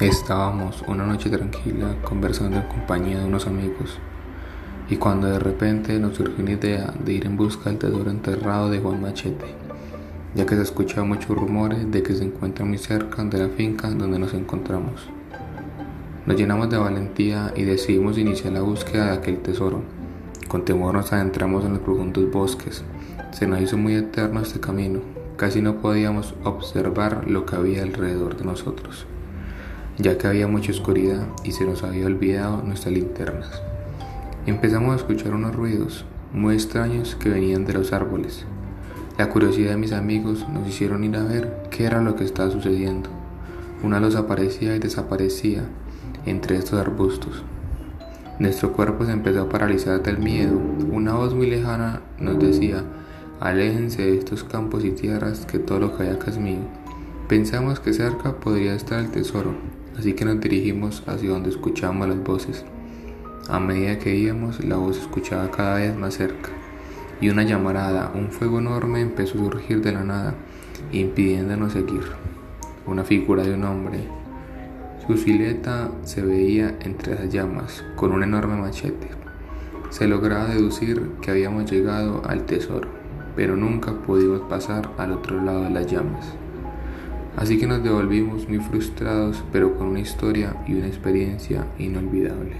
Estábamos una noche tranquila conversando en compañía de unos amigos y cuando de repente nos surgió una idea de ir en busca del tesoro enterrado de Juan Machete, ya que se escuchaban muchos rumores de que se encuentra muy cerca de la finca donde nos encontramos. Nos llenamos de valentía y decidimos iniciar la búsqueda de aquel tesoro. Con temor nos adentramos en los profundos bosques. Se nos hizo muy eterno este camino. Casi no podíamos observar lo que había alrededor de nosotros ya que había mucha oscuridad y se nos había olvidado nuestras linternas. Empezamos a escuchar unos ruidos muy extraños que venían de los árboles. La curiosidad de mis amigos nos hicieron ir a ver qué era lo que estaba sucediendo. Una luz aparecía y desaparecía entre estos arbustos. Nuestro cuerpo se empezó a paralizar del miedo. Una voz muy lejana nos decía, aléjense de estos campos y tierras que todo lo que hay acá es mío. Pensamos que cerca podría estar el tesoro, así que nos dirigimos hacia donde escuchábamos las voces. A medida que íbamos, la voz escuchaba cada vez más cerca, y una llamarada, un fuego enorme empezó a surgir de la nada, impidiéndonos seguir. Una figura de un hombre. Su silueta se veía entre las llamas, con un enorme machete. Se lograba deducir que habíamos llegado al tesoro, pero nunca pudimos pasar al otro lado de las llamas. Así que nos devolvimos muy frustrados, pero con una historia y una experiencia inolvidable.